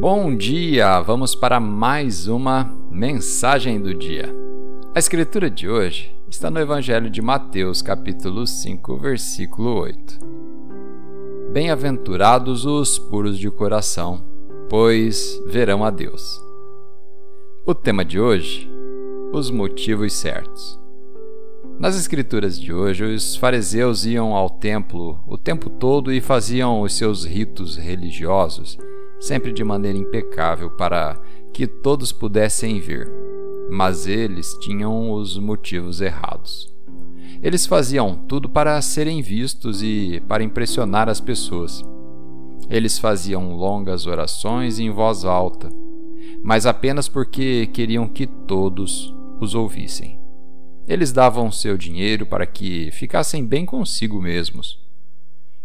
Bom dia! Vamos para mais uma mensagem do dia. A escritura de hoje está no Evangelho de Mateus, capítulo 5, versículo 8. Bem-aventurados os puros de coração, pois verão a Deus. O tema de hoje: os motivos certos. Nas escrituras de hoje, os fariseus iam ao templo o tempo todo e faziam os seus ritos religiosos sempre de maneira impecável, para que todos pudessem ver. Mas eles tinham os motivos errados. Eles faziam tudo para serem vistos e para impressionar as pessoas. Eles faziam longas orações em voz alta, mas apenas porque queriam que todos os ouvissem. Eles davam seu dinheiro para que ficassem bem consigo mesmos.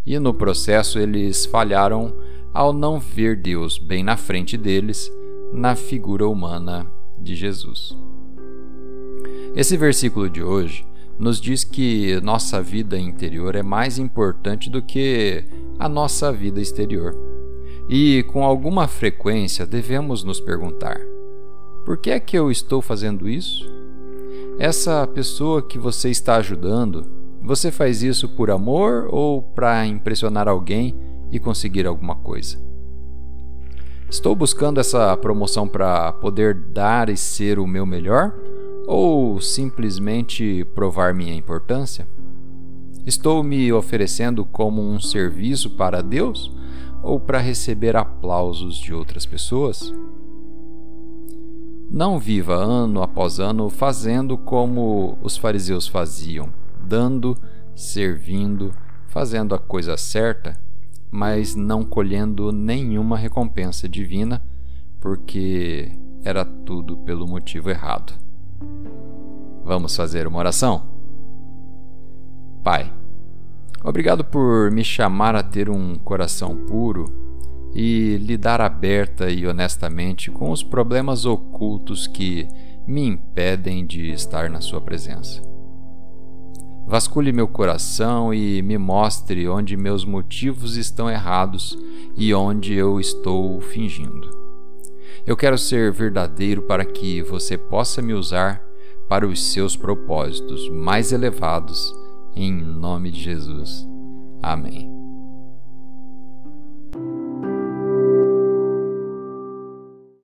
E no processo eles falharam ao não ver Deus bem na frente deles, na figura humana de Jesus. Esse versículo de hoje nos diz que nossa vida interior é mais importante do que a nossa vida exterior. E com alguma frequência devemos nos perguntar: por que é que eu estou fazendo isso? Essa pessoa que você está ajudando, você faz isso por amor ou para impressionar alguém e conseguir alguma coisa. Estou buscando essa promoção para poder dar e ser o meu melhor ou simplesmente provar minha importância? Estou me oferecendo como um serviço para Deus ou para receber aplausos de outras pessoas? Não viva ano após ano fazendo como os fariseus faziam, dando, servindo, fazendo a coisa certa mas não colhendo nenhuma recompensa divina, porque era tudo pelo motivo errado. Vamos fazer uma oração? Pai, obrigado por me chamar a ter um coração puro e lidar aberta e honestamente com os problemas ocultos que me impedem de estar na Sua presença. Vasculhe meu coração e me mostre onde meus motivos estão errados e onde eu estou fingindo. Eu quero ser verdadeiro para que você possa me usar para os seus propósitos mais elevados, em nome de Jesus. Amém.